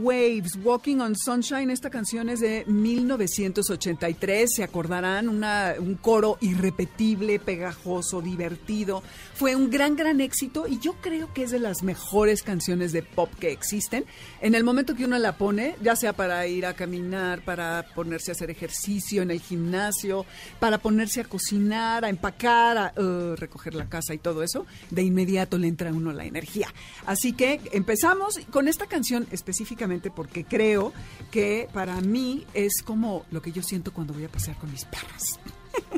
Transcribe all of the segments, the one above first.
way Waves, Walking on Sunshine, esta canción es de 1983, se acordarán, un coro irrepetible, pegajoso, divertido. Fue un gran, gran éxito y yo creo que es de las mejores canciones de pop que existen. En el momento que uno la pone, ya sea para ir a caminar, para ponerse a hacer ejercicio en el gimnasio, para ponerse a cocinar, a empacar, a uh, recoger la casa y todo eso, de inmediato le entra a uno la energía. Así que empezamos con esta canción específicamente porque creo que para mí es como lo que yo siento cuando voy a pasear con mis perras.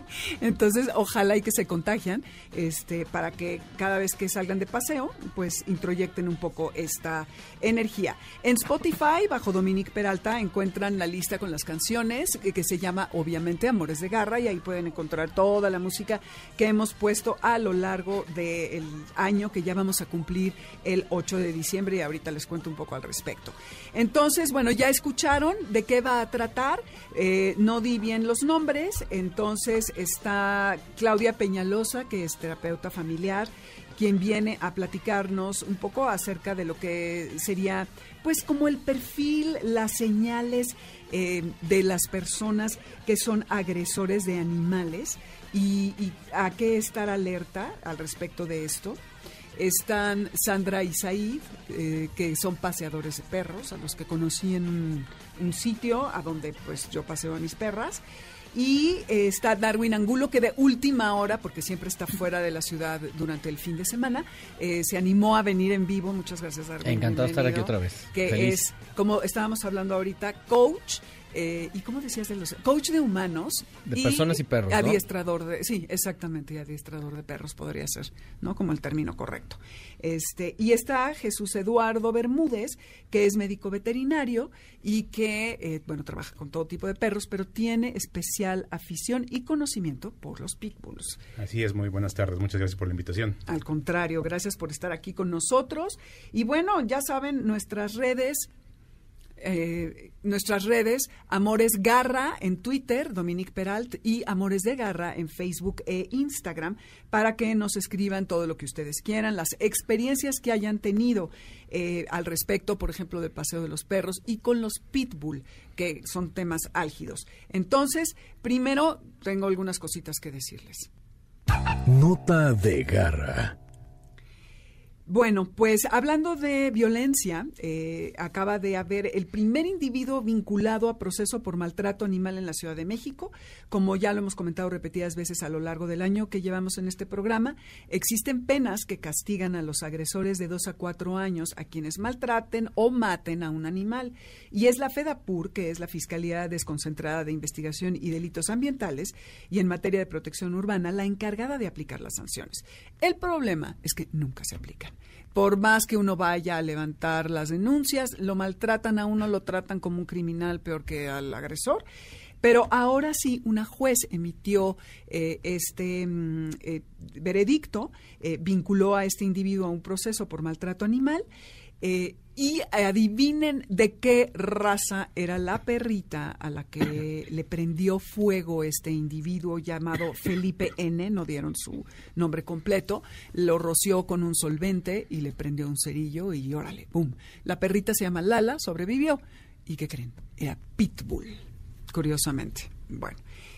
Entonces, ojalá y que se contagian, este, para que cada vez que salgan de paseo, pues introyecten un poco esta energía. En Spotify, bajo Dominique Peralta, encuentran la lista con las canciones que, se llama, obviamente, Amores de Garra, y ahí pueden encontrar toda la música que hemos puesto a lo largo del año que ya vamos a cumplir el 8 de diciembre, y ahorita les cuento un poco al respecto. Entonces, bueno, ya escucharon de qué va a tratar, eh, no di bien los nombres, entonces está Claudia Peñalosa, que es terapeuta familiar, quien viene a platicarnos un poco acerca de lo que sería, pues, como el perfil, las señales eh, de las personas que son agresores de animales y, a qué estar alerta al respecto de esto. Están Sandra y Said, eh, que son paseadores de perros, a los que conocí en un, un sitio a donde pues yo paseo a mis perras. Y eh, está Darwin Angulo, que de última hora, porque siempre está fuera de la ciudad durante el fin de semana, eh, se animó a venir en vivo. Muchas gracias, Darwin. Encantado de estar aquí otra vez. Que es, como estábamos hablando ahorita, coach eh, ¿Y cómo decías de los coach de humanos? De personas y perros. Adiestrador de, sí, exactamente, adiestrador de perros podría ser, ¿no? Como el término correcto. Este, y está Jesús Eduardo Bermúdez, que es médico veterinario y que, eh, bueno, trabaja con todo tipo de perros, pero tiene especial afición y conocimiento por los pitbulls. Así es, muy buenas tardes, muchas gracias por la invitación. Al contrario, gracias por estar aquí con nosotros. Y bueno, ya saben, nuestras redes eh, nuestras redes, Amores Garra en Twitter, Dominique Peralt, y Amores de Garra en Facebook e Instagram, para que nos escriban todo lo que ustedes quieran, las experiencias que hayan tenido eh, al respecto, por ejemplo, del paseo de los perros y con los pitbull, que son temas álgidos. Entonces, primero tengo algunas cositas que decirles. Nota de Garra. Bueno, pues hablando de violencia, eh, acaba de haber el primer individuo vinculado a proceso por maltrato animal en la Ciudad de México. Como ya lo hemos comentado repetidas veces a lo largo del año que llevamos en este programa, existen penas que castigan a los agresores de dos a cuatro años a quienes maltraten o maten a un animal. Y es la FEDAPUR, que es la Fiscalía Desconcentrada de Investigación y Delitos Ambientales, y en materia de protección urbana, la encargada de aplicar las sanciones. El problema es que nunca se aplican por más que uno vaya a levantar las denuncias, lo maltratan a uno, lo tratan como un criminal peor que al agresor. Pero ahora sí, una juez emitió eh, este mm, eh, veredicto, eh, vinculó a este individuo a un proceso por maltrato animal y adivinen de qué raza era la perrita a la que le prendió fuego este individuo llamado Felipe N, no dieron su nombre completo, lo roció con un solvente y le prendió un cerillo y órale, ¡pum! La perrita se llama Lala, sobrevivió. ¿Y qué creen? Era Pitbull, curiosamente. Bueno,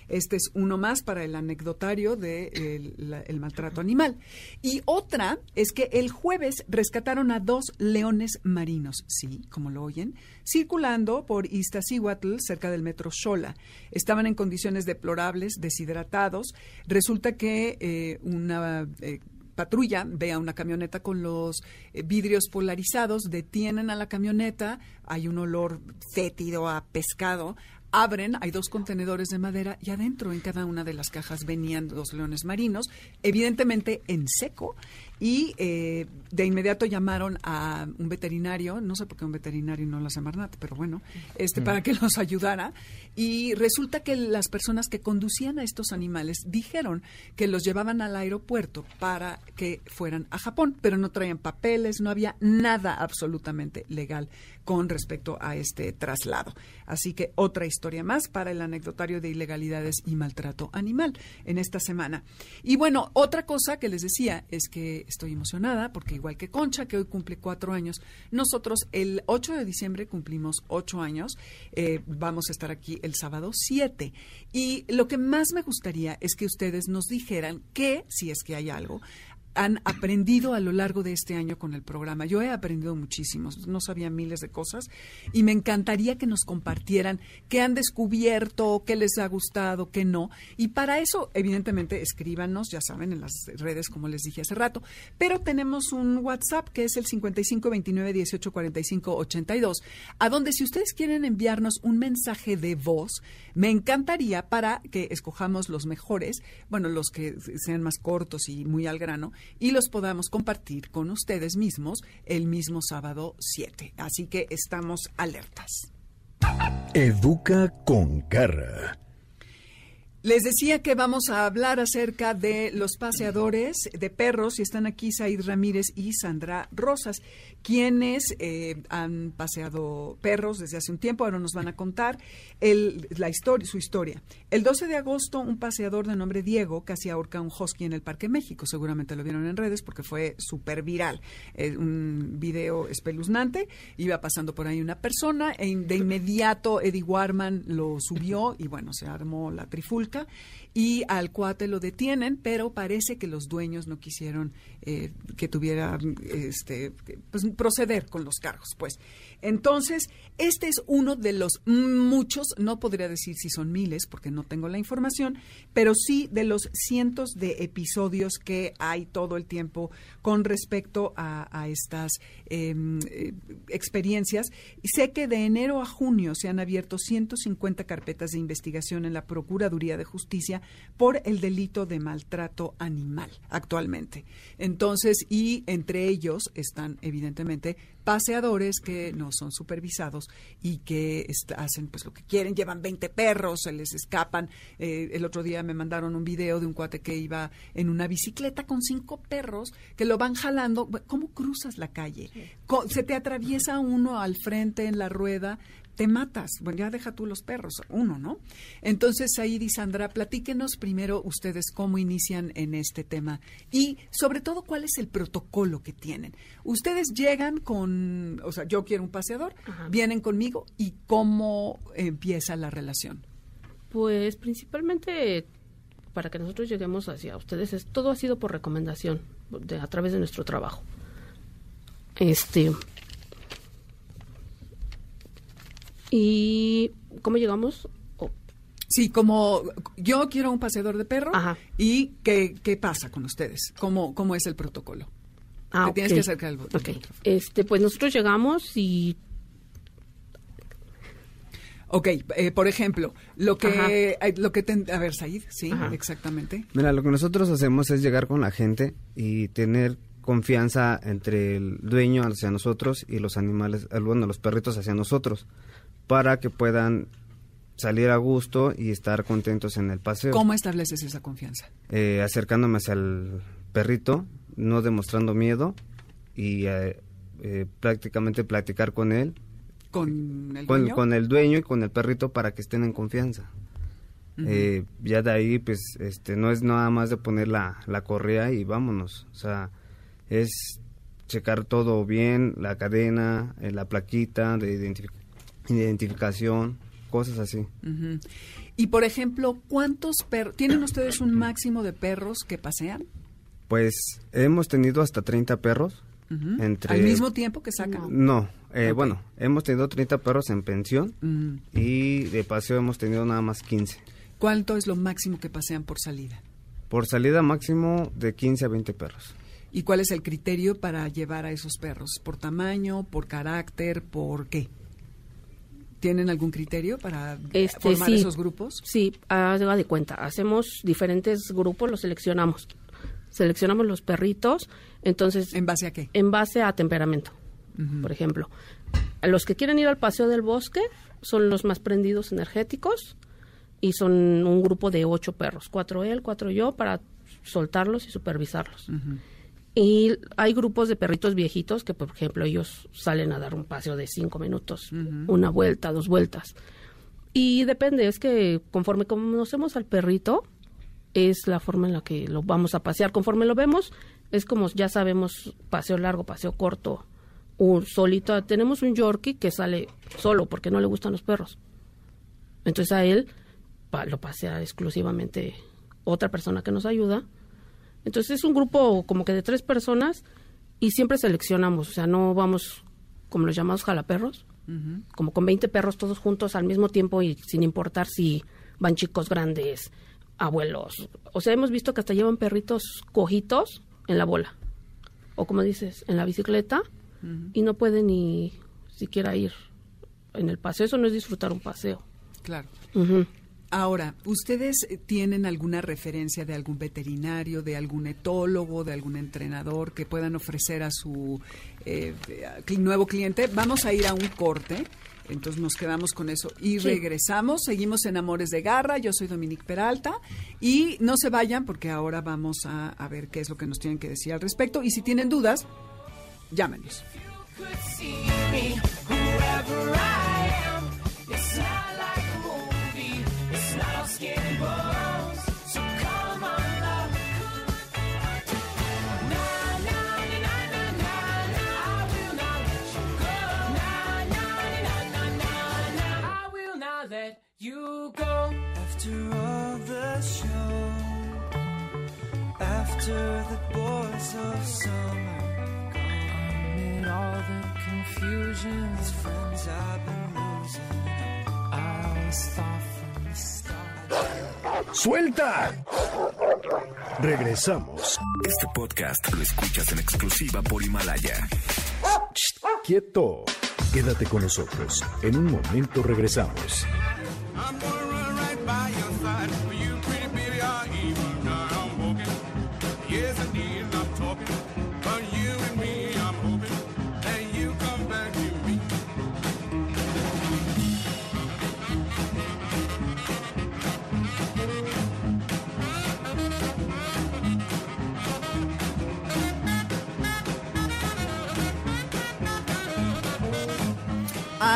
este es uno más para el anecdotario del de el maltrato animal. Y otra es que el jueves rescataron a dos leones marinos, sí, como lo oyen, circulando por Iztaccíhuatl, cerca del metro Xola. Estaban en condiciones deplorables, deshidratados. Resulta que eh, una eh, patrulla ve a una camioneta con los eh, vidrios polarizados, detienen a la camioneta, hay un olor fétido a pescado, abren, hay dos contenedores de madera y adentro en cada una de las cajas venían dos leones marinos, evidentemente en seco, y eh, de inmediato llamaron a un veterinario, no sé por qué un veterinario no la Semarnat, pero bueno, este, para que los ayudara. Y resulta que las personas que conducían a estos animales dijeron que los llevaban al aeropuerto para que fueran a Japón, pero no traían papeles, no había nada absolutamente legal con respecto a este traslado. Así que otra historia más para el anecdotario de ilegalidades y maltrato animal en esta semana. Y bueno, otra cosa que les decía es que estoy emocionada porque igual que Concha, que hoy cumple cuatro años, nosotros el 8 de diciembre cumplimos ocho años, eh, vamos a estar aquí el sábado 7. Y lo que más me gustaría es que ustedes nos dijeran que, si es que hay algo, han aprendido a lo largo de este año con el programa. Yo he aprendido muchísimo, no sabía miles de cosas y me encantaría que nos compartieran qué han descubierto, qué les ha gustado, qué no. Y para eso, evidentemente, escríbanos, ya saben, en las redes, como les dije hace rato. Pero tenemos un WhatsApp que es el 5529 18 82, a donde si ustedes quieren enviarnos un mensaje de voz, me encantaría para que escojamos los mejores, bueno, los que sean más cortos y muy al grano y los podamos compartir con ustedes mismos el mismo sábado 7. Así que estamos alertas. Educa con garra. Les decía que vamos a hablar acerca de los paseadores de perros y están aquí Said Ramírez y Sandra Rosas, quienes eh, han paseado perros desde hace un tiempo, ahora nos van a contar la historia, su historia. El 12 de agosto, un paseador de nombre Diego casi ahorca un husky en el Parque México, seguramente lo vieron en redes porque fue súper viral, eh, un video espeluznante, iba pasando por ahí una persona, e de inmediato Eddie Warman lo subió y bueno, se armó la trifulca y al cuate lo detienen, pero parece que los dueños no quisieron eh, que tuviera este, pues, proceder con los cargos, pues. Entonces, este es uno de los muchos, no podría decir si son miles, porque no tengo la información, pero sí de los cientos de episodios que hay todo el tiempo con respecto a, estas em, eh, experiencias. Sé que de enero a junio se han abierto 150 carpetas de investigación en la Procuraduría de Justicia por el delito de maltrato animal actualmente. Entonces, y entre ellos están evidentemente paseadores que no son supervisados y que hacen pues lo que quieren, llevan 20 perros, se les escapan. Eh, el otro día me mandaron un video de un cuate que iba en una bicicleta con cinco perros que lo van jalando. ¿Cómo cruzas la calle? Se te atraviesa uno al frente en la rueda, te matas. Bueno, ya deja tú los perros, uno, ¿no? Entonces, y Sandra, platíquenos primero ustedes cómo inician en este tema y sobre todo cuál es el protocolo que tienen. Ustedes llegan con, o sea, yo quiero un paseador, vienen conmigo y cómo empieza la relación. Pues principalmente para que nosotros lleguemos hacia ustedes, es, todo ha sido por recomendación, de, a través de nuestro trabajo. Este, ¿Y cómo llegamos? Sí, como yo quiero un paseador de perro y ¿qué, ¿qué, pasa con ustedes? ¿Cómo, cómo es el protocolo? Ah, tienes que acercar el, Este, pues nosotros llegamos y Ok, eh, por ejemplo, lo que, lo que a ver, Said, sí, exactamente. Mira, lo que nosotros hacemos es llegar con la gente y tener confianza entre el dueño hacia nosotros y los animales, bueno, los perritos hacia nosotros para que puedan salir a gusto y estar contentos en el paseo. ¿Cómo estableces esa confianza? Eh, acercándome hacia el perrito, no demostrando miedo y eh, eh, prácticamente platicar con él, con el con, dueño. con el dueño y con el perrito para que estén en confianza. Eh, ya de ahí, pues, este, no es nada más de poner la, la correa y vámonos. O sea, es checar todo bien, la cadena, eh, la plaquita de identifi- identificación, cosas así. Y por ejemplo, ¿cuántos perros tienen ustedes un máximo de perros que pasean? Pues hemos tenido hasta 30 perros. Entre... Al mismo tiempo que sacan. No, eh, bueno, hemos tenido 30 perros en pensión y de paseo hemos tenido nada más 15. ¿Cuánto es lo máximo que pasean por salida? Por salida máximo de 15 a 20 perros. ¿Y cuál es el criterio para llevar a esos perros? ¿Por tamaño, por carácter, por qué? ¿Tienen algún criterio para Este, formar sí. esos grupos? Sí, haga de cuenta. Hacemos diferentes grupos, los seleccionamos. Seleccionamos los perritos, entonces, ¿En base a qué? en base a temperamento. Por ejemplo, los que quieren ir al paseo del bosque son los más prendidos energéticos y son un grupo de ocho perros, cuatro él, cuatro yo, para soltarlos y supervisarlos. Y hay grupos de perritos viejitos que, por ejemplo, ellos salen a dar un paseo de cinco minutos, una vuelta, dos vueltas. Y depende, es que conforme conocemos al perrito, es la forma en la que lo vamos a pasear. Conforme lo vemos, es como ya sabemos paseo largo, paseo corto, un solito. Tenemos un Yorkie que sale solo porque no le gustan los perros. Entonces a él lo pasea exclusivamente otra persona que nos ayuda. Entonces es un grupo como que de tres personas y siempre seleccionamos, o sea, no vamos como los llamados jalaperros, como con 20 perros todos juntos al mismo tiempo y sin importar si van chicos grandes, abuelos. O sea, hemos visto que hasta llevan perritos cojitos en la bola. O como dices, en la bicicleta y no pueden ni siquiera ir en el paseo. Eso no es disfrutar un paseo. Claro. Ahora, ¿ustedes eh, tienen alguna referencia de algún veterinario, de algún etólogo, de algún entrenador que puedan ofrecer a su eh, nuevo cliente? Vamos a ir a un corte, entonces nos quedamos con eso y Sí. regresamos. Seguimos en Amores de Garra, yo soy Dominique Peralta y no se vayan porque ahora vamos a, a ver qué es lo que nos tienen que decir al respecto y si tienen dudas, llámenos. You go. After all the after the boys of summer all the confusion, these friends I've been losing. I always thought. ¡Suelta! Regresamos. Este podcast lo escuchas en exclusiva por Himalaya. Quieto. Quédate con nosotros. En un momento regresamos.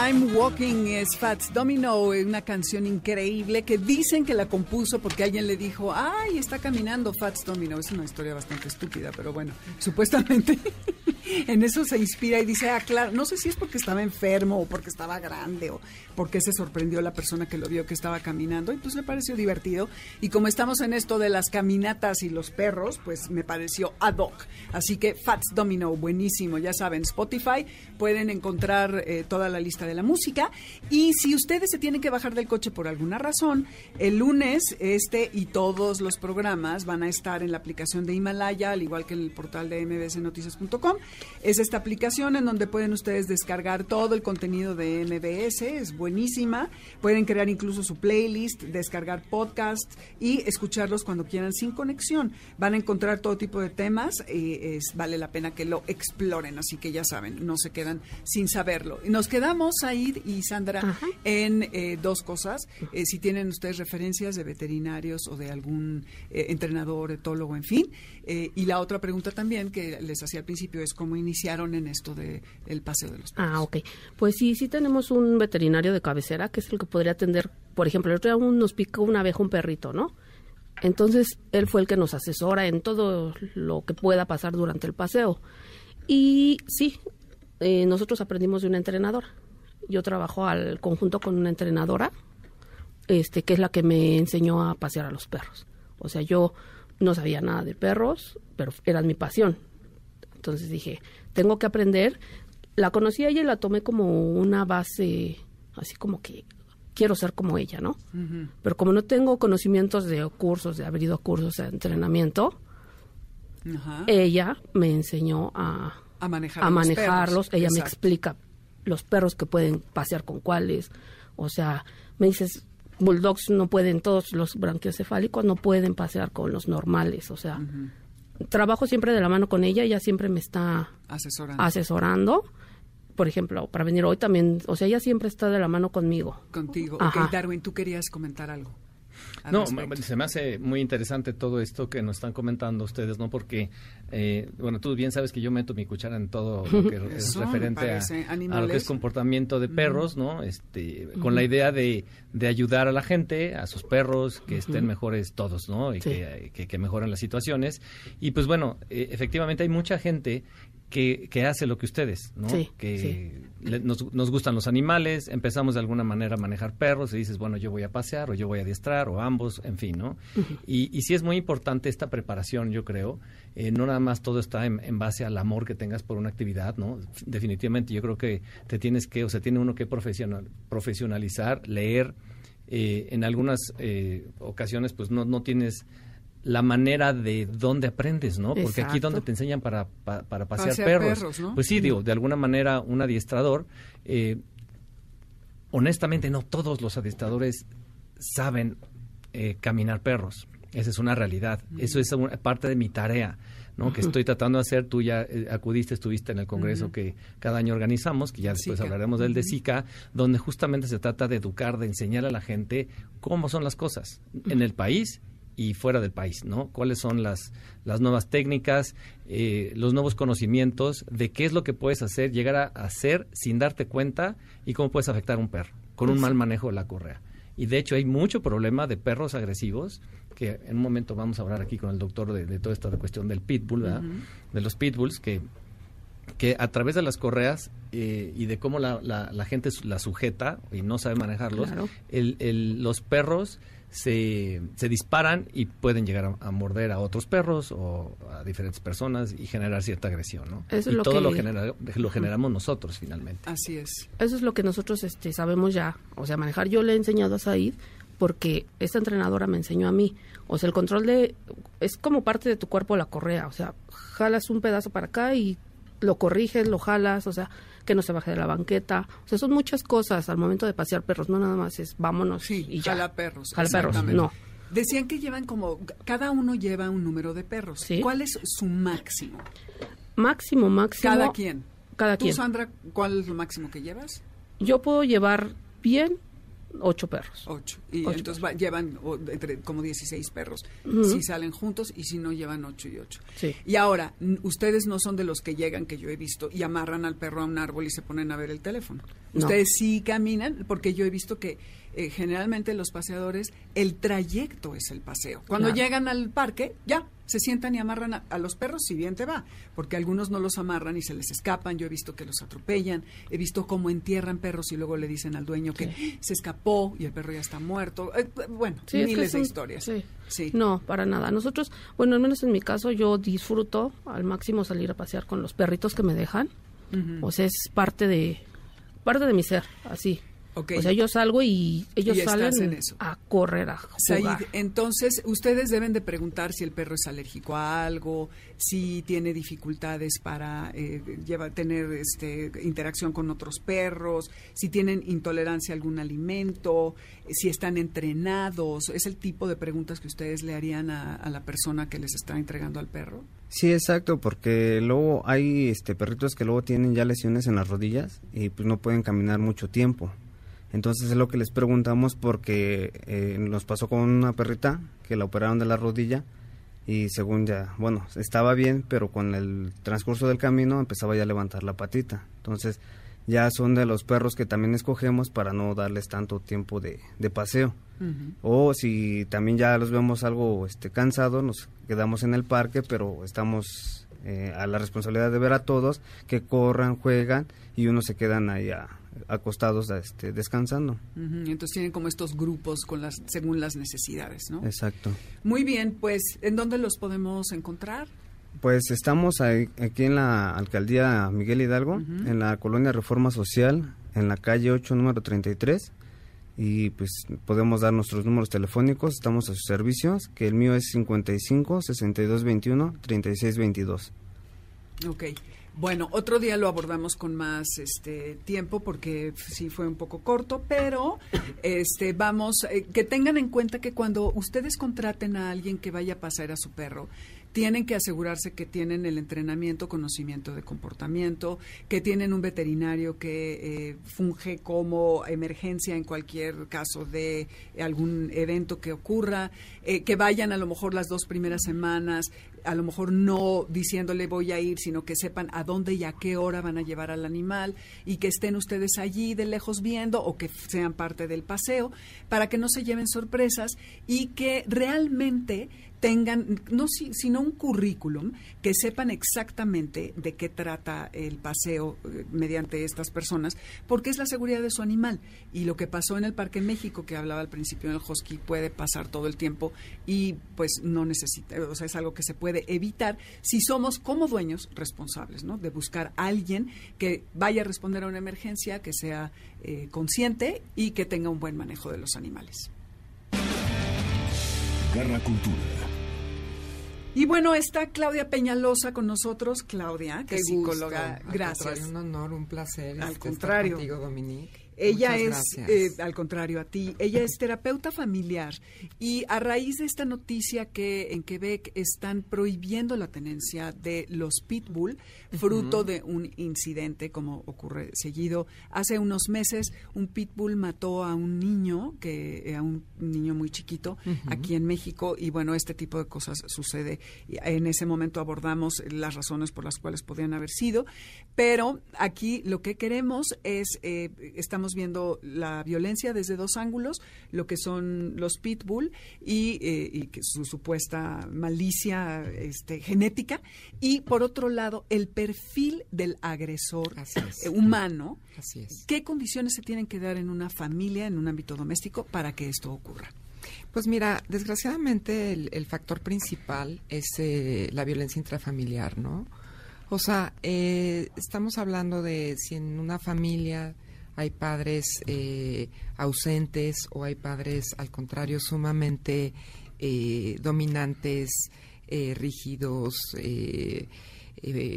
I'm Walking es Fats Domino, una canción increíble que dicen que la compuso porque alguien le dijo, ay, está caminando Fats Domino. Es una historia bastante estúpida, pero bueno, supuestamente en eso se inspira y dice, ah, claro, no sé si es porque estaba enfermo o porque estaba grande o porque se sorprendió la persona que lo vio que estaba caminando y pues le pareció divertido. Y como estamos en esto de las caminatas y los perros, pues me pareció ad hoc. Así que Fats Domino, buenísimo, ya saben, Spotify, pueden encontrar eh, toda la lista de la música. Y si ustedes se tienen que bajar del coche por alguna razón, el lunes este y todos los programas van a estar en la aplicación de Himalaya, al igual que en el portal de mbsnoticias.com. Es esta aplicación en donde pueden ustedes descargar todo el contenido de MBS, es buenísima. Pueden crear incluso su playlist, descargar podcasts y escucharlos cuando quieran sin conexión. Van a encontrar todo tipo de temas, es, vale la pena que lo exploren, así que ya saben, no se quedan sin saberlo. Y Nos quedamos, Said y Sandra, Ajá. en eh, dos cosas. Eh, si tienen ustedes referencias de veterinarios o de algún eh, entrenador, etólogo, en fin. Y la otra pregunta también que les hacía al principio es cómo iniciaron en esto de el paseo de los perros. Ah, ok. Pues sí, sí tenemos un veterinario de cabecera que es el que podría atender. Por ejemplo, el otro día nos picó una abeja un perrito, ¿no? Entonces, él fue el que nos asesora en todo lo que pueda pasar durante el paseo. Y sí, eh, nosotros aprendimos de una entrenadora. Yo trabajo al conjunto con una entrenadora, este, que es la que me enseñó a pasear a los perros. O sea, yo no sabía nada de perros, pero era mi pasión. Entonces dije, tengo que aprender. La conocí a ella y la tomé como una base, así como que quiero ser como ella, ¿no? Pero como no tengo conocimientos de cursos, de haber ido a cursos de entrenamiento, ella me enseñó a, a manejar a los manejarlos. perros. Ella me explica los perros que pueden pasear con cuáles. O sea, me dices, bulldogs no pueden, todos los branquiocefálicos no pueden pasear con los normales. O sea, trabajo siempre de la mano con ella, ella siempre me está Asesorando asesorando. Por ejemplo, para venir hoy también, o sea, ella siempre está de la mano conmigo. contigo. Ajá. Ok, Darwin, tú querías comentar algo. No, respecto? se me hace muy interesante todo esto que nos están comentando ustedes, ¿no? Porque, eh, bueno, tú bien sabes que yo meto mi cuchara en todo lo que es Eso referente a, a lo que es comportamiento de perros, ¿no? Este, con la idea de, de ayudar a la gente, a sus perros, que estén mejores todos, ¿no? Y Sí. que, que, que mejoren las situaciones. Y pues bueno, eh, efectivamente hay mucha gente que, que hace lo que ustedes, ¿no? Sí, que sí. le- nos, nos gustan los animales, empezamos de alguna manera a manejar perros y dices, bueno, yo voy a pasear o yo voy a adiestrar o ambos, en fin, ¿no? y, y sí es muy importante esta preparación, yo creo. Eh, no nada más todo está en, en base al amor que tengas por una actividad, ¿no? Definitivamente yo creo que te tienes que, o sea, tiene uno que profesional, profesionalizar, leer. Eh, en algunas eh, ocasiones, pues no, no tienes la manera de dónde aprendes, ¿no? Porque aquí donde te enseñan para, pa- para pasear, Pasear perros. perros, ¿no? Pues sí, digo, de alguna manera un adiestrador, eh, honestamente no todos los adiestradores saben eh, caminar perros. Esa es una realidad. Eso es una parte de mi tarea, ¿no? Que estoy tratando de hacer. Tú ya eh, acudiste, estuviste en el congreso que cada año organizamos, que ya después hablaremos del de Zika, donde justamente se trata de educar, de enseñar a la gente cómo son las cosas en el país y fuera del país, ¿no? Cuáles son las, las nuevas técnicas, eh, los nuevos conocimientos de qué es lo que puedes hacer, llegar a hacer sin darte cuenta y cómo puedes afectar a un perro con un mal manejo de la correa. Y de hecho hay mucho problema de perros agresivos, que en un momento vamos a hablar aquí con el doctor de, de toda esta cuestión del pitbull, ¿verdad? De los pitbulls, que que a través de las correas eh, y de cómo la, la, la gente la sujeta y no sabe manejarlos, Claro. el, el- los perros se, se disparan y pueden llegar a, a morder a otros perros o a diferentes personas y generar cierta agresión, ¿no? Eso es y lo todo que- lo, genera- lo generamos nosotros finalmente. Así es. Eso es lo que nosotros este, sabemos ya. O sea, manejar yo le he enseñado a Said porque esta entrenadora me enseñó a mí. O sea, el control de... Es como parte de tu cuerpo la correa. O sea, jalas un pedazo para acá y lo corriges, lo jalas, o sea, que no se baje de la banqueta. O sea, son muchas cosas al momento de pasear perros. No nada más es vámonos Sí, y ya. jala perros. Jala perros, no. Decían que llevan como, cada uno lleva un número de perros. Sí. ¿Cuál es su máximo? Máximo, máximo. Cada quien. Cada ¿Tú, quien. Sandra, cuál es lo máximo que llevas? Yo puedo llevar bien ocho perros. Ocho. Y Ocho entonces va- llevan o, entre, como 16 perros. Si salen juntos y si no, llevan ocho y ocho. Sí. Y ahora, ustedes no son de los que llegan, que yo he visto, y amarran al perro a un árbol y se ponen a ver el teléfono. No. Ustedes sí caminan, porque yo he visto que eh, generalmente los paseadores, el trayecto es el paseo. Cuando Claro. llegan al parque, ya, se sientan y amarran a, a los perros, si bien te va, porque algunos no los amarran y se les escapan. Yo he visto que los atropellan, he visto cómo entierran perros y luego le dicen al dueño que se escapó y el perro ya está muerto. Eh, bueno, Sí, es que miles de historias. sí. Sí. No, para nada. Nosotros, bueno, al menos en mi caso, yo disfruto al máximo salir a pasear con los perritos que me dejan. O sea, es parte de parte de mi ser, así. O sea, yo salgo y ellos Y salen en eso. a correr, a Said, jugar. entonces ustedes deben de preguntar si el perro es alérgico a algo, si tiene dificultades para eh, lleva- tener este, interacción con otros perros, si tienen intolerancia a algún alimento, si están entrenados. Es el tipo de preguntas que ustedes le harían a, a la persona que les está entregando al perro. Sí, exacto, porque luego hay este perritos que luego tienen ya lesiones en las rodillas y pues no pueden caminar mucho tiempo. Entonces es lo que les preguntamos porque eh, nos pasó con una perrita que la operaron de la rodilla y según ya, bueno, estaba bien, pero con el transcurso del camino empezaba ya a levantar la patita. Entonces, ya son de los perros que también escogemos para no darles tanto tiempo de, de paseo. O si también ya los vemos algo este, cansados, nos quedamos en el parque, pero estamos eh, a la responsabilidad de ver a todos que corran, juegan y unos se quedan ahí a- acostados este, descansando. Entonces tienen como estos grupos con las, según las necesidades, ¿no? Exacto. Muy bien, pues, ¿en dónde los podemos encontrar? Pues estamos ahí- aquí en la alcaldía Miguel Hidalgo, en la colonia Reforma Social, en la calle 8, número 33. Y pues podemos dar nuestros números telefónicos, estamos a sus servicios, que el mío es 55 62 21 36 22. Ok. Bueno, otro día lo abordamos con más este tiempo porque sí fue un poco corto, pero este vamos eh, que tengan en cuenta que cuando ustedes contraten a alguien que vaya a pasar a su perro, tienen que asegurarse que tienen el entrenamiento, conocimiento de comportamiento, que tienen un veterinario que eh, funge como emergencia en cualquier caso de algún evento que ocurra, eh, que vayan a lo mejor las dos primeras semanas, a lo mejor no diciéndole voy a ir, sino que sepan a dónde y a qué hora van a llevar al animal y que estén ustedes allí de lejos viendo o que sean parte del paseo para que no se lleven sorpresas y que realmente tengan, no si- sino un currículum, que sepan exactamente de qué trata el paseo eh, mediante estas personas, porque es la seguridad de su animal. Y lo que pasó en el Parque México, que hablaba al principio en el Husky, puede pasar todo el tiempo y pues no necesita, o sea, es algo que se puede evitar si somos como dueños responsables, ¿no? De buscar a alguien que vaya a responder a una emergencia, que sea eh, consciente y que tenga un buen manejo de los animales. Garra. Y bueno, está Claudia Peñalosa con nosotros. Claudia, que Qué es psicóloga. gusto. Gracias. un honor, un placer. Al este, contrario. Estar contigo, Dominique. Ella Muchas es, eh, al contrario a ti, ella es terapeuta familiar. Y a raíz de esta noticia que en Quebec están prohibiendo la tenencia de los pitbull, fruto de un incidente como ocurre seguido. Hace unos meses un pitbull mató a un niño, que a un niño muy chiquito aquí en México. Y bueno, este tipo de cosas sucede. En ese momento abordamos las razones por las cuales podrían haber sido, pero aquí lo que queremos es, eh, estamos viendo la violencia desde dos ángulos, lo que son los pitbull y, eh, y que su supuesta malicia este, genética, y por otro lado, el perfil del agresor eh, humano. Así es. ¿Qué condiciones se tienen que dar en una familia, en un ámbito doméstico, para que esto ocurra? Pues mira, desgraciadamente el, el factor principal es eh, la violencia intrafamiliar, ¿no? O sea, eh, estamos hablando de si en una familia hay padres eh, ausentes o hay padres, al contrario, sumamente eh, dominantes, eh, rígidos,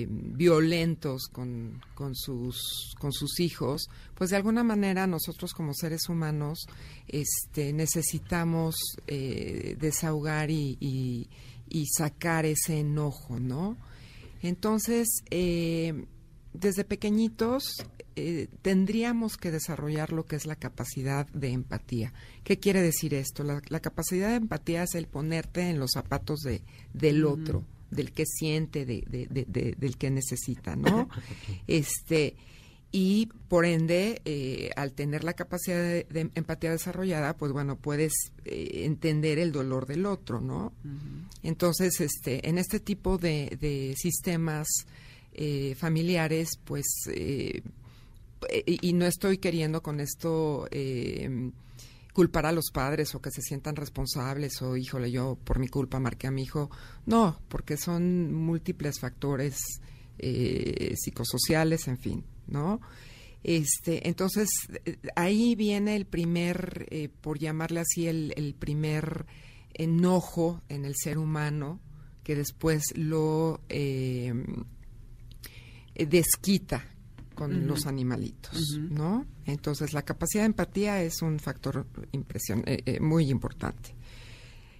violentos con, con, sus, con sus hijos, pues de alguna manera nosotros como seres humanos este, necesitamos desahogar y, y- y sacar ese enojo, ¿no? Entonces, desde pequeñitos eh, tendríamos que desarrollar lo que es la capacidad de empatía. ¿Qué quiere decir esto? La, la capacidad de empatía es el ponerte en los zapatos de, del otro, del que siente, de, de- de- de- del que necesita, ¿no? este y por ende, eh, al tener la capacidad de, de empatía desarrollada, pues bueno, puedes eh, entender el dolor del otro, ¿no? Entonces, este, en este tipo de, de sistemas eh, familiares, pues, eh, y, y no estoy queriendo con esto eh, culpar a los padres o que se sientan responsables o, híjole, yo por mi culpa marqué a mi hijo. No, porque son múltiples factores eh, psicosociales, en fin, ¿no? Este, entonces, eh, ahí viene el primer, eh, por llamarle así, el, el primer enojo en el ser humano que después lo eh, eh, desquita con los animalitos, ¿no? Entonces, la capacidad de empatía es un factor impresion- eh, eh, muy importante.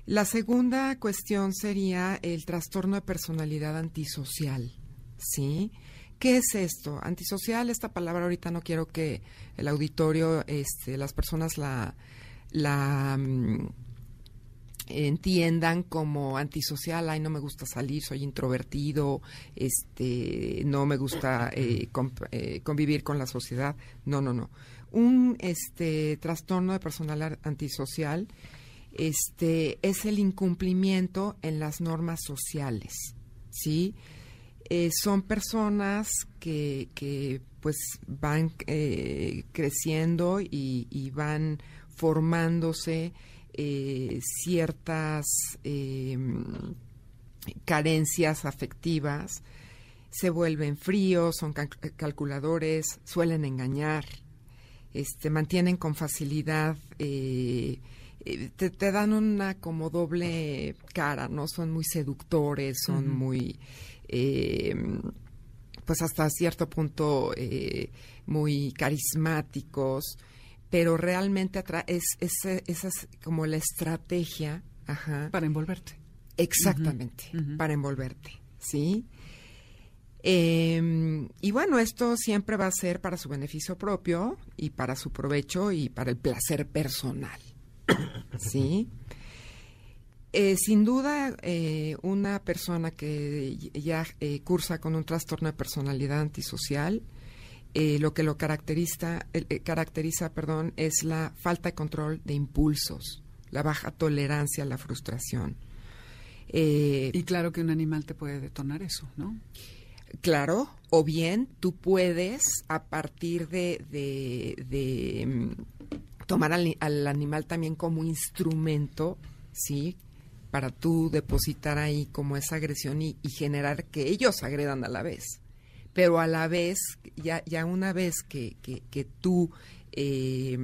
La segunda cuestión sería el trastorno de personalidad antisocial, ¿sí? ¿Qué es esto? Antisocial, esta palabra ahorita no quiero que el auditorio, este, las personas la, la, mm, entiendan como antisocial, ay, no me gusta salir, soy introvertido, este, no me gusta eh, eh, convivir con la sociedad. No, no, no. Un este trastorno de personalidad antisocial este es el incumplimiento en las normas sociales, ¿sí? Eh, son personas que, que pues van creciendo y van formándose eh, ciertas eh, carencias afectivas, se vuelven fríos, son cal- calculadores, suelen engañar, este, mantienen con facilidad, eh, te, te dan una como doble cara, ¿no? Son muy seductores, son muy, eh, pues hasta cierto punto eh, muy carismáticos, pero realmente es, es, esa es como la estrategia, ajá, Para envolverte. Exactamente, para envolverte, ¿sí? Eh, y bueno, esto siempre va a ser para su beneficio propio y para su provecho y para el placer personal, ¿sí? Eh, sin duda, eh, una persona que ya eh, cursa con un trastorno de personalidad antisocial, eh, lo que lo caracteriza, eh, caracteriza perdón, es la falta de control de impulsos, la baja tolerancia a la frustración. Eh, Y claro que un animal te puede detonar eso, ¿no? Claro, o bien tú puedes a partir de, de- de, mm, tomar al, al animal también como instrumento, ¿sí? Para tú depositar ahí como esa agresión y, y generar que ellos agredan a la vez. Pero a la vez, ya, ya una vez que, que, que tú eh,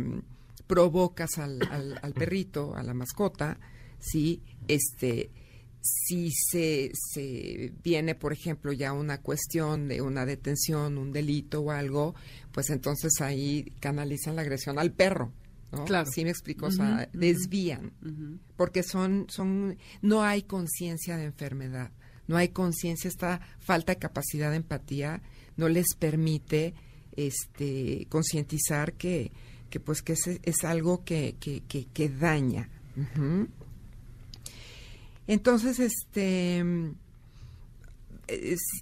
provocas al, al- al perrito, a la mascota, ¿sí? Este, si se, se viene, por ejemplo, ya una cuestión de una detención, un delito o algo, pues entonces ahí canalizan la agresión al perro. ¿no? Claro. Sí me explico, o sea, desvían, porque son, son, no hay conciencia de enfermedad, no hay conciencia, esta falta de capacidad de empatía no les permite este concientizar que, que pues que es, algo que, que, que, daña. Entonces, este,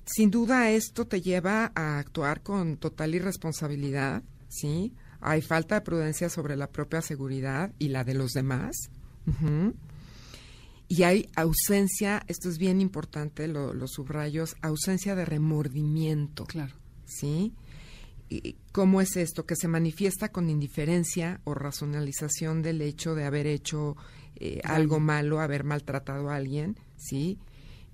sin duda esto te lleva a actuar con total irresponsabilidad, ¿sí? Hay falta de prudencia sobre la propia seguridad y la de los demás. Y hay ausencia, esto es bien importante, lo- los subrayos, ausencia de remordimiento. Claro. ¿Sí? ¿Y ¿Cómo es esto? Que se manifiesta con indiferencia o racionalización del hecho de haber hecho eh, algo malo, haber maltratado a alguien, ¿sí?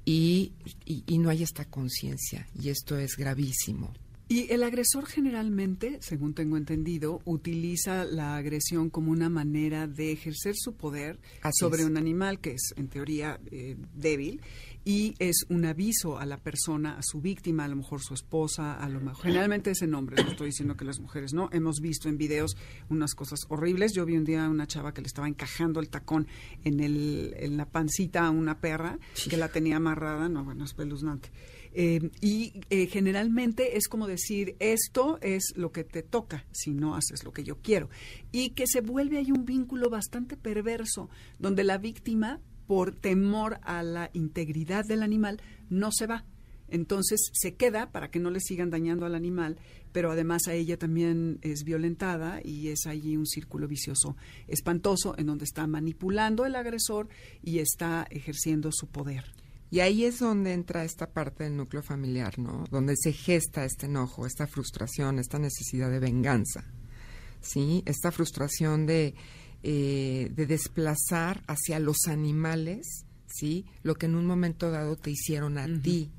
Y, y- y no hay esta conciencia, y esto es gravísimo. Y el agresor generalmente, según tengo entendido, utiliza la agresión como una manera de ejercer su poder Así sobre es. un animal que es en teoría eh, débil y es un aviso a la persona, a su víctima, a lo mejor su esposa, a lo mejor generalmente ese nombre, no estoy diciendo que las mujeres no, hemos visto en videos unas cosas horribles. Yo vi un día a una chava que le estaba encajando el tacón en el en la pancita a una perra que la tenía amarrada, no, bueno, espeluznante. Eh, y eh, generalmente es como decir, esto es lo que te toca si no haces lo que yo quiero. Y que se vuelve ahí un vínculo bastante perverso, donde la víctima, por temor a la integridad del animal, no se va. Entonces se queda para que no le sigan dañando al animal, pero además a ella también es violentada y es allí un círculo vicioso espantoso en donde está manipulando el agresor y está ejerciendo su poder. Y ahí es donde entra esta parte del núcleo familiar, ¿no? Donde se gesta este enojo, esta frustración, esta necesidad de venganza, ¿sí? Esta frustración de, eh, de desplazar hacia los animales, ¿sí? Lo que en un momento dado te hicieron a ti.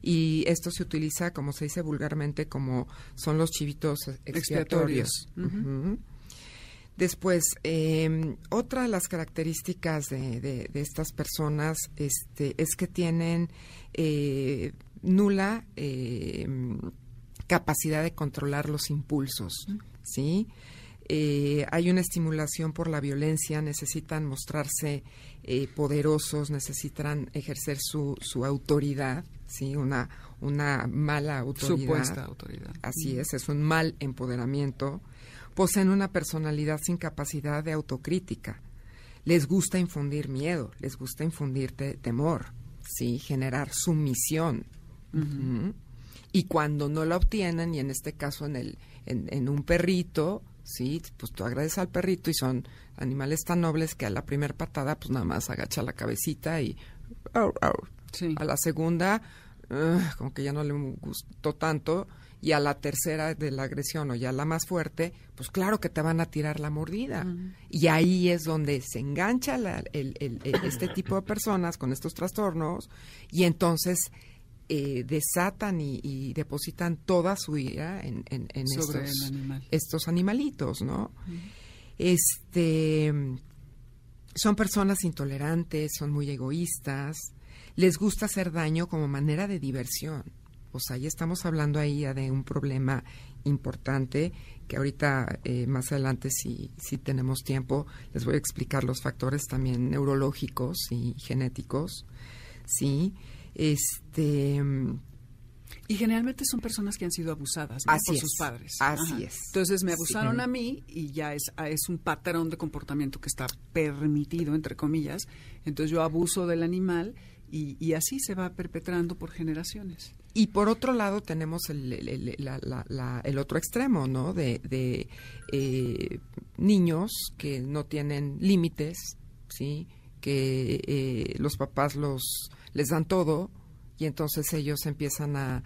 Y esto se utiliza, como se dice vulgarmente, como son los chivitos expiatorios. Después, eh, otra de las características de, de- de estas personas este, es que tienen eh, nula eh, capacidad de controlar los impulsos, ¿sí? Eh, hay una estimulación por la violencia, necesitan mostrarse eh, poderosos, necesitan ejercer su, su autoridad, ¿sí? Una, una mala autoridad. Supuesta autoridad. Así es, es un mal empoderamiento. Poseen una personalidad sin capacidad de autocrítica. les gusta infundir miedo, les gusta infundirte temor, ¿sí? Generar sumisión. Y cuando no la obtienen, y en este caso en, el, en, en un perrito, ¿sí? Pues tú agradeces al perrito y son animales tan nobles que a la primera patada, pues nada más agacha la cabecita y... Sí. A la segunda, ugh, como que ya no le gustó tanto. Y a la tercera de la agresión o ya la más fuerte, pues claro que te van a tirar la mordida. Y ahí es donde se engancha la- el- el- el- este tipo de personas con estos trastornos y entonces eh, desatan y, y depositan toda su ira en, en- en Sobre estos, animal. estos animalitos, ¿no? Este son personas intolerantes, son muy egoístas, les gusta hacer daño como manera de diversión. O sea, ya estamos hablando ahí ya de un problema importante que ahorita eh, más adelante si, si tenemos tiempo les voy a explicar los factores también neurológicos y genéticos. Sí, este Y generalmente son personas que han sido abusadas por es, sus padres. así es. Entonces me Sí. abusaron a mí y ya es, es un patrón de comportamiento que está permitido, entre comillas. Entonces yo abuso del animal y, y así se va perpetrando por generaciones. Y por otro lado tenemos el, el- el- la- la- la- el otro extremo, ¿no? De, eh, niños que no tienen límites, ¿sí? Que eh, los papás los les dan todo y entonces ellos empiezan a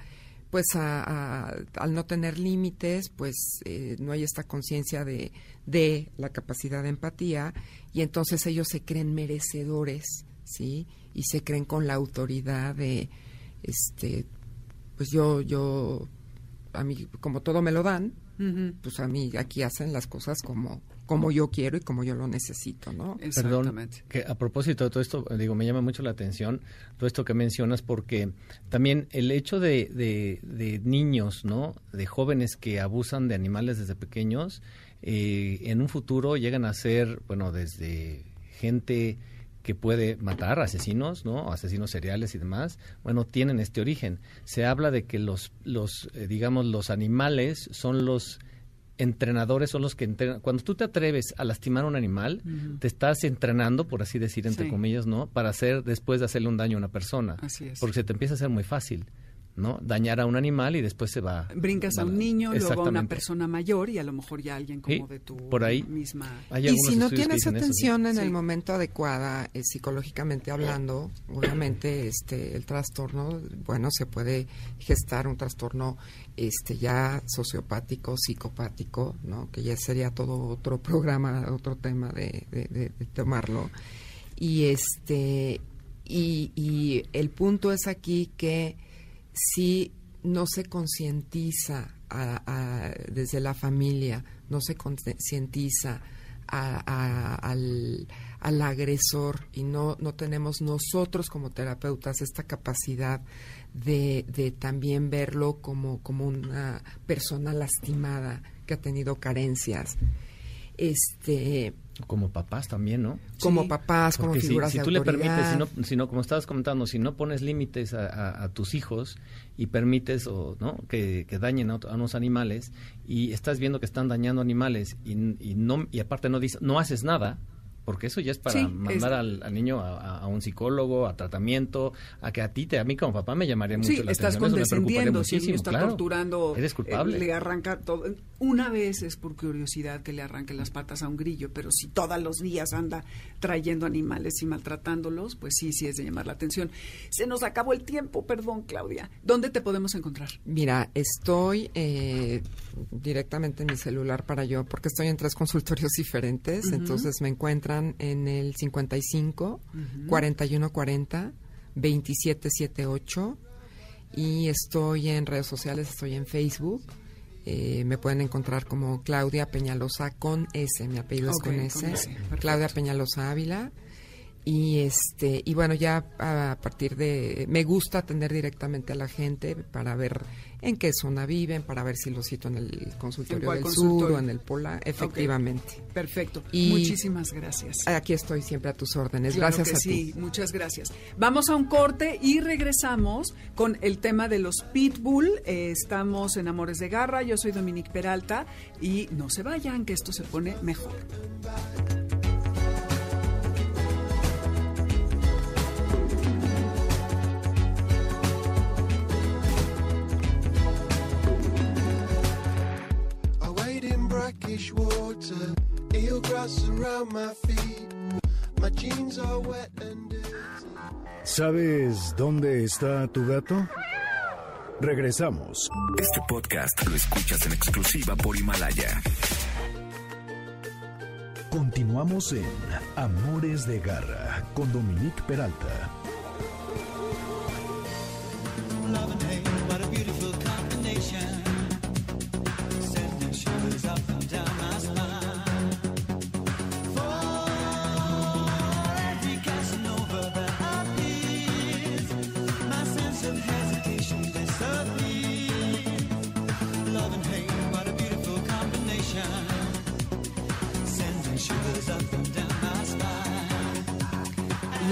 pues a- al no tener límites, pues eh, no hay esta conciencia de, de la capacidad de empatía y entonces ellos se creen merecedores, ¿sí? Y se creen con la autoridad de, este, pues yo, yo, a mí como todo me lo dan, pues a mí aquí hacen las cosas como, como yo quiero y como yo lo necesito, ¿no? Perdón, que a propósito de todo esto, digo, me llama mucho la atención todo esto que mencionas porque también el hecho de, de, de niños, ¿no? De jóvenes que abusan de animales desde pequeños, eh, en un futuro llegan a ser, bueno, desde gente que puede matar asesinos, ¿no? Asesinos seriales y demás, bueno, tienen este origen. Se habla de que los, los eh, digamos, los animales son los entrenadores, son los que entrenan. Cuando tú te atreves a lastimar a un animal, te estás entrenando, por así decir, entre Sí. comillas, ¿no? Para hacer, después de hacerle un daño a una persona. Así es. Porque se te empieza a hacer muy fácil, ¿no? Dañar a un animal y después se va. Brincas a un niño, luego a una persona mayor y a lo mejor ya alguien como Sí, de tu por ahí misma... hay Y si no tienes dicen eso, sí. atención en Sí. el momento adecuada, eh, psicológicamente hablando, obviamente este el trastorno, bueno, se puede gestar un trastorno este ya sociopático, psicopático, ¿no? Que ya sería todo otro programa, otro tema de, de- de- de tomarlo. Y este y, y el punto es aquí que si no se concientiza desde la familia, no se concientiza al, al agresor y no, no tenemos nosotros como terapeutas esta capacidad de, de también verlo como, como una persona lastimada que ha tenido carencias. Este, Como papás también, ¿no? como papás, como si, figuras si de tú le permites, si no, si no, como estabas comentando, si no pones límites a, a- a tus hijos y permites o no que, que dañen a, unos animales y estás viendo que están dañando animales y, y no y aparte no dices, no haces nada, porque eso ya es para Sí, mandar es- al, al niño a, a- a un psicólogo, a tratamiento, a que a ti, te, a mí como papá me llamaría mucho Sí, la estás atención. eso me preocuparía condescendiendo, si el niño muchísimo, está claro. torturando, Eres culpable. eh, le arranca todo. Una vez es por curiosidad que le arranque las patas a un grillo, pero si todos los días anda trayendo animales y maltratándolos, pues sí, sí es de llamar la atención. Se nos acabó el tiempo, perdón, Claudia. ¿Dónde te podemos encontrar? Mira, estoy eh, directamente en mi celular para yo, porque estoy en tres consultorios diferentes, entonces me encuentran en el 55 Ujú. 4140 2778 y estoy en redes sociales, estoy en Facebook. eh, me pueden encontrar como Claudia Peñalosa con S, mi apellido es con con S, S, perfecto. Claudia Peñalosa Ávila. Y este y bueno, ya a partir de me gusta atender directamente a la gente para ver en qué zona viven, para ver si los cito en el consultorio del consultorio? sur o en el Pola, efectivamente. Perfecto. Y- Muchísimas gracias. Aquí estoy siempre a tus órdenes. Claro Gracias que a sí, ti. muchas gracias. Vamos a un corte y regresamos con el tema de los pitbull. Eh, estamos en Amores de Garra, yo soy Dominique Peralta y no se vayan, que esto se pone mejor. Pinkish water, eelgrass around my feet. My jeans are wet and dirty. ¿Sabes dónde está tu gato? Regresamos. Este podcast lo escuchas en exclusiva por Himalaya. Continuamos en Amores de Garra con Dominique Peralta. Love and hate, what a beautiful combination. Sending shivers up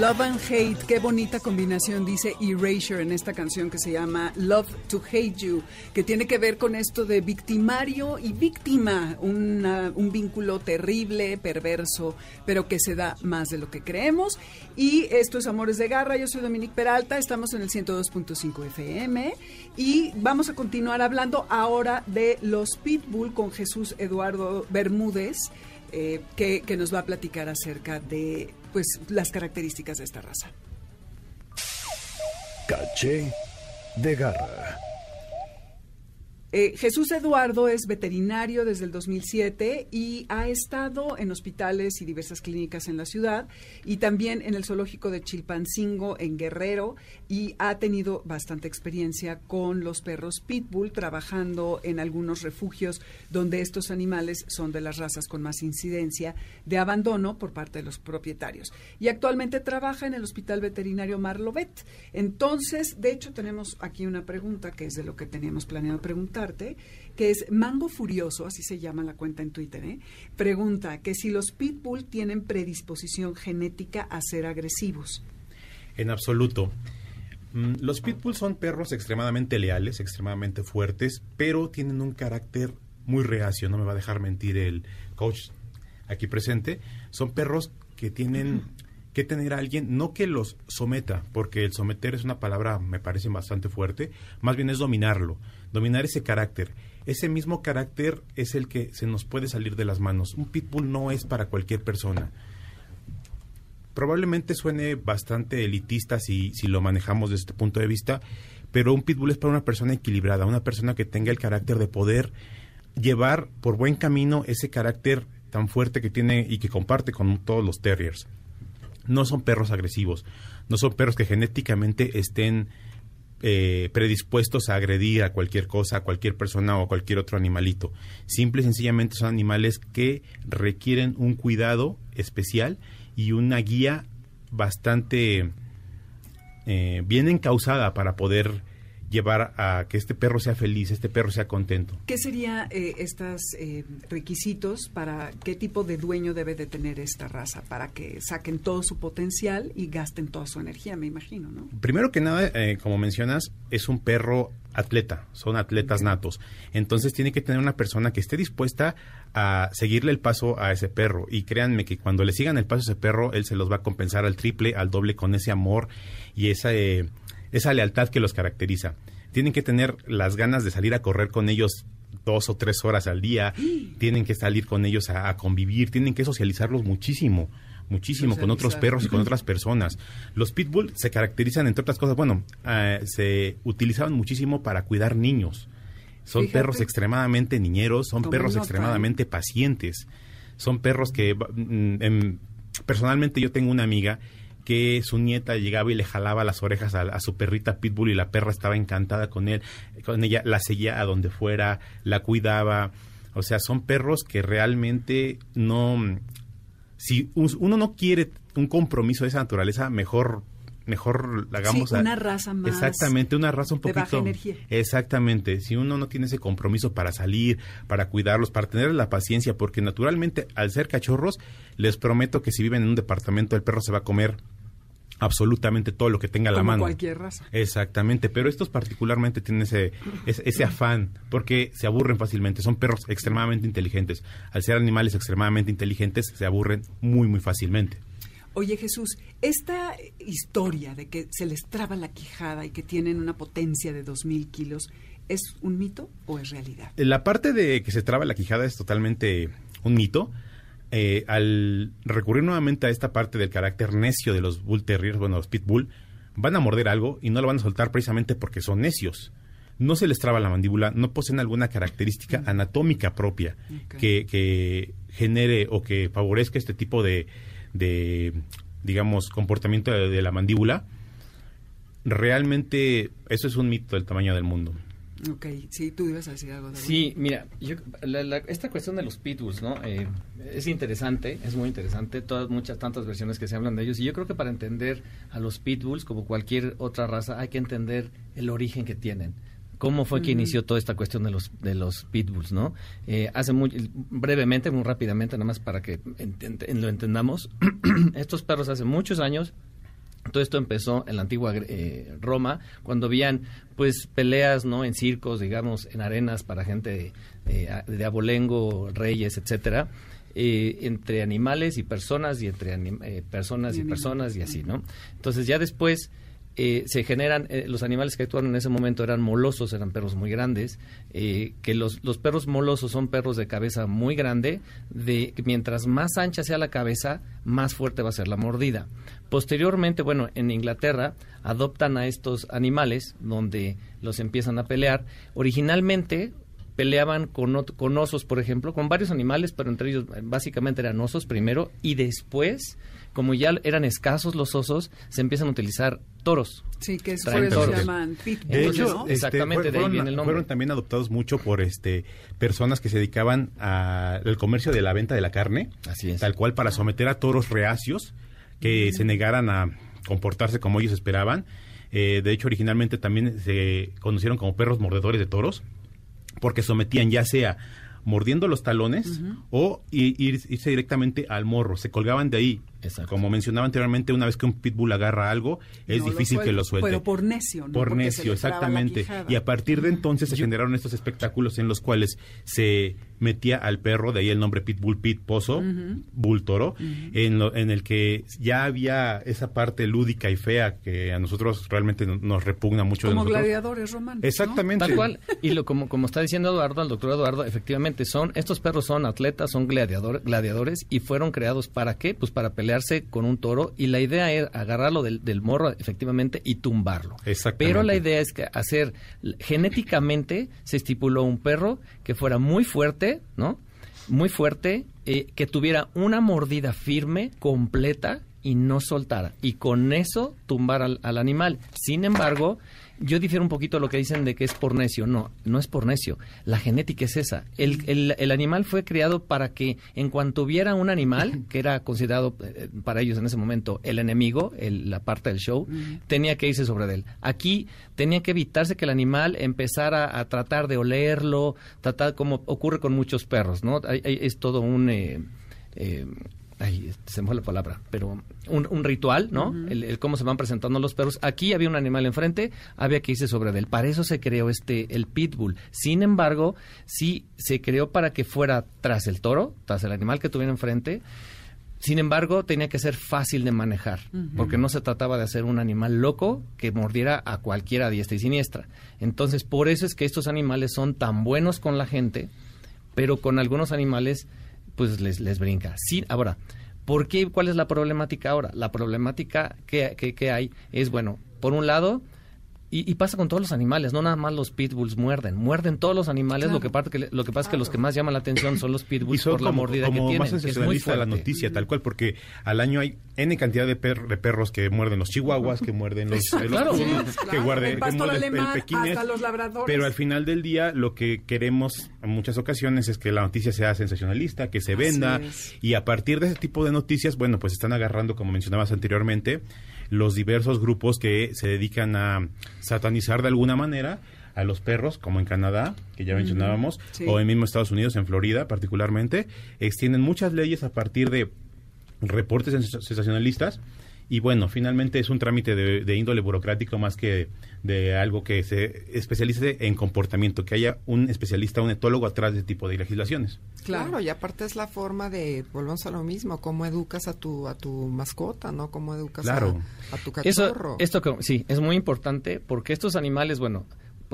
Love and Hate, qué bonita combinación, dice Erasure en esta canción que se llama Love to Hate You, que tiene que ver con esto de victimario y víctima, un vínculo terrible, perverso, pero que se da más de lo que creemos. Y esto es Amores de Garra, yo soy Dominique Peralta, estamos en el 102.5 FM y vamos a continuar hablando ahora de los Pitbull con Jesús Eduardo Bermúdez eh, que nos va a platicar acerca de pues las características de esta raza. Caché de Garra. Eh, Jesús Eduardo es veterinario desde el 2007 y ha estado en hospitales y diversas clínicas en la ciudad y también en el zoológico de Chilpancingo en Guerrero y ha tenido bastante experiencia con los perros pitbull trabajando en algunos refugios donde estos animales son de las razas con más incidencia de abandono por parte de los propietarios. Y actualmente trabaja en el Hospital Veterinario Marlovet. Entonces, de hecho, tenemos aquí una pregunta que es de lo que teníamos planeado preguntarte, que es Mango Furioso, así se llama la cuenta en Twitter, ¿eh? pregunta que si los pitbull tienen predisposición genética a ser agresivos. En absoluto. Mm, Los pitbulls son perros extremadamente leales, extremadamente fuertes, pero tienen un carácter muy reacio, no me va a dejar mentir el coach aquí presente. Son perros que tienen que tener a alguien, no que los someta, porque el someter es una palabra, me parece bastante fuerte, más bien es dominarlo, dominar ese carácter. Ese mismo carácter es el que se nos puede salir de las manos. Un pitbull no es para cualquier persona probablemente suene bastante elitista si, lo manejamos desde este punto de vista, pero un pitbull es para una persona equilibrada, una persona que tenga el carácter de poder llevar por buen camino ese carácter tan fuerte que tiene y que comparte con todos los terriers. No son perros agresivos, no son perros que genéticamente estén eh, predispuestos a agredir a cualquier cosa, a cualquier persona o a cualquier otro animalito. Simple y sencillamente son animales que requieren un cuidado especial y una guía bastante eh, bien encausada para poder llevar a que este perro sea feliz, este perro sea contento. ¿Qué serían estos requisitos para qué tipo de dueño debe de tener esta raza? Para que saquen todo su potencial y gasten toda su energía, me imagino, ¿no? Primero que nada, eh, como mencionas, es un perro atleta, son atletas natos. Entonces tiene que tener una persona que esté dispuesta a seguirle el paso a ese perro. Y créanme que cuando le sigan el paso a ese perro, él se los va a compensar al triple, al doble con ese amor y esa, eh, esa lealtad que los caracteriza. Tienen que tener las ganas de salir a correr con ellos dos o tres horas al día, tienen que salir con ellos a, a convivir, tienen que socializarlos muchísimo muchísimo con otros perros y con otras personas. Los pitbull se caracterizan, entre otras cosas, bueno, eh, se utilizaban muchísimo para cuidar niños. Son Fíjate. perros extremadamente niñeros, son perros extremadamente pacientes. Son perros que, mm, em, personalmente yo tengo una amiga que su nieta llegaba y le jalaba las orejas a, a su perrita pitbull y la perra estaba encantada con él, con ella, la seguía a donde fuera, la cuidaba. O sea, son perros que realmente no, si uno no quiere un compromiso de esa naturaleza, mejor mejor hagamos Sí, a- una raza más exactamente una raza un de baja poquito energía. exactamente si uno no tiene ese compromiso para salir para cuidarlos para tener la paciencia porque naturalmente al ser cachorros les prometo que si viven en un departamento el perro se va a comer absolutamente todo lo que tenga a la mano cualquier raza. Exactamente, pero estos particularmente tienen ese, ese, ese afán porque se aburren fácilmente. Son perros extremadamente inteligentes. Al ser animales extremadamente inteligentes, se aburren muy, muy fácilmente. Oye Jesús, esta historia de que se les traba la quijada y que tienen una potencia de 2.000 kilos, ¿Es un mito o es realidad? La parte de que se traba la quijada es totalmente un mito. Eh, al recurrir nuevamente a esta parte del carácter necio de los Bull Terriers, bueno, los Pitbull, van a morder algo y no lo van a soltar precisamente porque son necios. No se les traba la mandíbula, no poseen alguna característica anatómica propia que, que genere o que favorezca este tipo de, de digamos, comportamiento de, de la mandíbula. Realmente eso es un mito del tamaño del mundo. Ok, sí, tú ibas a decir algo. David. Sí, mira, yo- la- la- esta cuestión de los pitbulls, ¿no? Eh, es interesante, es muy interesante, todas muchas tantas versiones que se hablan de ellos y yo creo que para entender a los pitbulls como cualquier otra raza hay que entender el origen que tienen. ¿Cómo fue que inició toda esta cuestión de los de los pitbulls, no? Eh, hace muy brevemente, muy rápidamente, nada más para que ent- ent- lo entendamos. Estos perros hace muchos años todo esto empezó en la antigua eh, Roma, cuando habían pues peleas, ¿no? En circos, digamos, en arenas para gente eh, de abolengo, reyes, etcétera, eh, entre animales y personas y entre anim- eh, personas y, personas y así, ¿no? Entonces ya después eh, se generan, eh, los animales que actuaron en ese momento eran molosos, eran perros muy grandes, eh, que los, los perros molosos son perros de cabeza muy grande, de mientras más ancha sea la cabeza, más fuerte va a ser la mordida. Posteriormente, bueno, en Inglaterra adoptan a estos animales donde los empiezan a pelear. Originalmente peleaban con, con osos, por ejemplo, con varios animales, pero entre ellos eh, básicamente eran osos primero y después, como ya eran escasos los osos, se empiezan a utilizar toros. Sí, que es- por eso se toros. llaman pitbull, De Entonces, hecho, ¿no? este, exactamente, fue- de ahí fueron, viene el nombre. fueron también adoptados mucho por este personas que se dedicaban al comercio de la venta de la carne, tal cual para someter a toros reacios que se negaran a comportarse como ellos esperaban. Eh, de hecho, originalmente también se conocieron como perros mordedores de toros, porque sometían ya sea mordiendo los talones o ir- irse directamente al morro. Se colgaban de ahí. Como mencionaba anteriormente, una vez que un pitbull agarra algo, es No lo difícil que lo suelte. Pero por necio, ¿no? Por Porque necio, exactamente. Y a partir de entonces se generaron estos espectáculos en los cuales se metía al perro, de ahí el nombre Pitbull Pit Pozo. Bull Toro, en, lo- en el que ya había esa parte lúdica y fea que a nosotros realmente no- nos repugna mucho de Como nosotros. gladiadores romanos. ¿no? Exactamente. Tal cual. Y lo, como, como está diciendo Eduardo, el doctor Eduardo, efectivamente, son estos perros son atletas, son gladiador- gladiadores y fueron creados para qué? Pues para pelearse con un toro y la idea es agarrarlo del, del morro, efectivamente, y tumbarlo. Pero la idea es que hacer, genéticamente se estipuló un perro que fuera muy fuerte, ¿no? Muy fuerte, eh, que tuviera una mordida firme, completa y no soltara. Y con eso tumbar al, al animal. Sin embargo, yo difiero un poquito de lo que dicen de que es por necio. No, no es por necio. La genética es esa. El, el- el animal fue creado para que en cuanto hubiera un animal, que era considerado eh, para ellos en ese momento el enemigo, el- la parte del show, tenía que irse sobre él. Aquí tenía que evitarse que el animal empezara a tratar de olerlo, tratar como ocurre con muchos perros, ¿no? Hay- hay- es todo un... eh, eh, ay, se me fue la palabra, pero un, un ritual, ¿no? El, el cómo se van presentando los perros. Aquí había un animal enfrente, había que irse sobre él. Para eso se creó este el pitbull. Sin embargo, sí se creó para que fuera tras el toro, tras el animal que tuviera enfrente. Sin embargo, tenía que ser fácil de manejar, porque no se trataba de hacer un animal loco que mordiera a cualquiera diestra y siniestra. Entonces, por eso es que estos animales son tan buenos con la gente, pero con algunos animales, pues les, les brinca. Sí, ahora, ¿por qué? ¿Cuál es la problemática ahora? La problemática que, que- que hay es, bueno, por un lado, y, y pasa con todos los animales, no nada más los pitbulls muerden, muerden todos los animales, Claro. lo, que, parte que, lo que pasa es que los que más llaman la atención son los y pitbulls son por la mordida como que tienen, más que es muy sensacionalista la noticia, tal cual, porque al año hay N cantidad de, per- de perros que muerden los chihuahuas, que muerden los, los Claro. que, claro. guarden- El que pastor muerden alemán, pequines. hasta los labradores. Pero al final del día lo que queremos en muchas ocasiones es que la noticia sea sensacionalista, que se venda y a partir de ese tipo de noticias, bueno, pues están agarrando, como mencionabas anteriormente, los diversos grupos que se dedican a satanizar de alguna manera a los perros, como en Canadá, que ya mencionábamos, sí. o en mismo Estados Unidos, en Florida particularmente, extienden muchas leyes a partir de reportes sens- sensacionalistas y bueno, finalmente es un trámite de, de índole burocrático más que de algo que se especialice en comportamiento, que haya un especialista, un etólogo atrás de este tipo de legislaciones. Claro. y aparte es la forma de, volvemos a lo mismo, cómo educas a tu a tu mascota, ¿no? Cómo educas Claro. a, a tu Eso, cachorro. esto que- sí, es muy importante porque estos animales, bueno,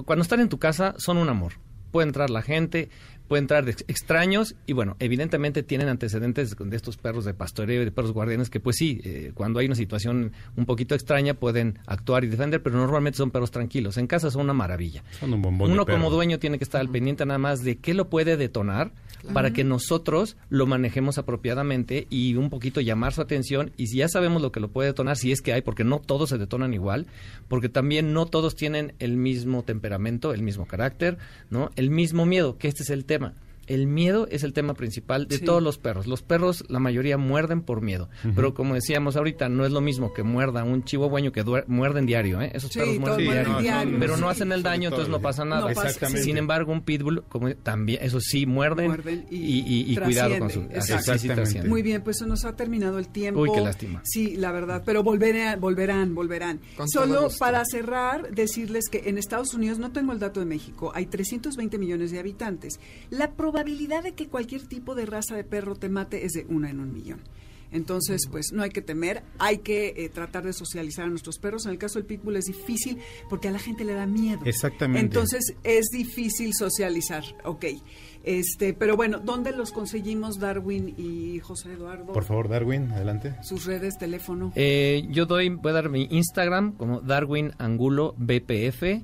cuando están en tu casa son un amor. Puede entrar la gente, puede entrar extraños y bueno, evidentemente tienen antecedentes de estos perros de pastoreo y de perros guardianes que pues sí, eh, cuando hay una situación un poquito extraña pueden actuar y defender, pero normalmente son perros tranquilos. En casa son una maravilla. Son un bombón de Uno como dueño tiene que estar al pendiente nada más de qué lo puede detonar para que nosotros lo manejemos apropiadamente y un poquito llamar su atención y si ya sabemos lo que lo puede detonar, si es que hay, porque no todos se detonan igual, porque también no todos tienen el mismo temperamento, el mismo carácter, ¿no? El mismo miedo, que este es el tema. El miedo es el tema principal de Sí. todos los perros. Los perros, la mayoría muerden por miedo. Pero como decíamos ahorita, no es lo mismo que muerda un chihuahueño que muerden diario, ¿eh? Esos Sí, perros muerden diario. diario, Pero no hacen el daño, entonces no pasa nada. No pasa, Exactamente. Sin embargo, un pitbull como también, eso sí, muerden, Muerden y y, y- y cuidado con su... sí, Exactamente. Muy bien, pues se nos ha terminado el tiempo. Uy, qué lástima. Sí, la verdad, pero volverán, volverán, volverán. Solo para cerrar, decirles que en Estados Unidos, no tengo el dato de México, hay 320 millones de habitantes. La probabilidad de que cualquier tipo de raza de perro te mate es de una en un millón. Entonces, pues no hay que temer, hay que eh, tratar de socializar a nuestros perros. En el caso del pitbull es difícil porque a la gente le da miedo. Exactamente. Entonces es difícil socializar, ok. Este, pero bueno, ¿dónde los conseguimos Darwin y José Eduardo? Por favor, Darwin, adelante. Sus redes, teléfono. Eh, yo doy, voy a dar mi Instagram como Darwin Angulo BPF.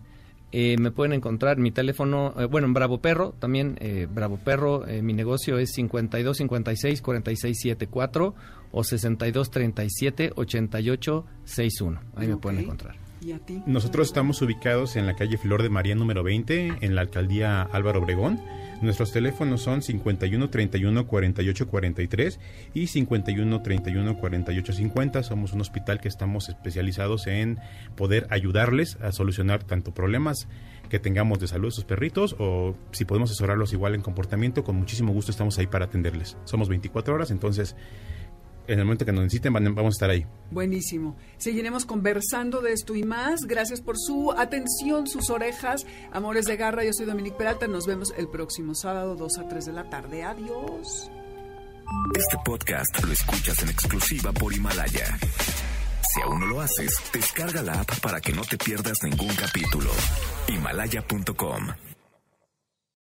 Eh, me pueden encontrar mi teléfono, eh, bueno, en Bravo Perro, también eh, Bravo Perro, eh, mi negocio es 52 56 46 74 o 62 37 88 61. Ahí me pueden encontrar. Nosotros estamos ubicados en la calle Flor de María número 20, en la alcaldía Álvaro Obregón. Nuestros teléfonos son 51 31 48 43 y 51 31 48 50. Somos un hospital que estamos especializados en poder ayudarles a solucionar tanto problemas que tengamos de salud de sus perritos o si podemos asesorarlos igual en comportamiento, con muchísimo gusto estamos ahí para atenderles. Somos 24 horas, entonces en el momento que nos necesiten vamos a estar ahí. Buenísimo. Seguiremos conversando de esto y más. Gracias por su atención, sus orejas. Amores de garra, yo soy Dominique Peralta. Nos vemos el próximo sábado, 2 a 3 de la tarde. Adiós. Este podcast lo escuchas en exclusiva por Himalaya. Si aún no lo haces, descarga la app para que no te pierdas ningún capítulo. Himalaya.com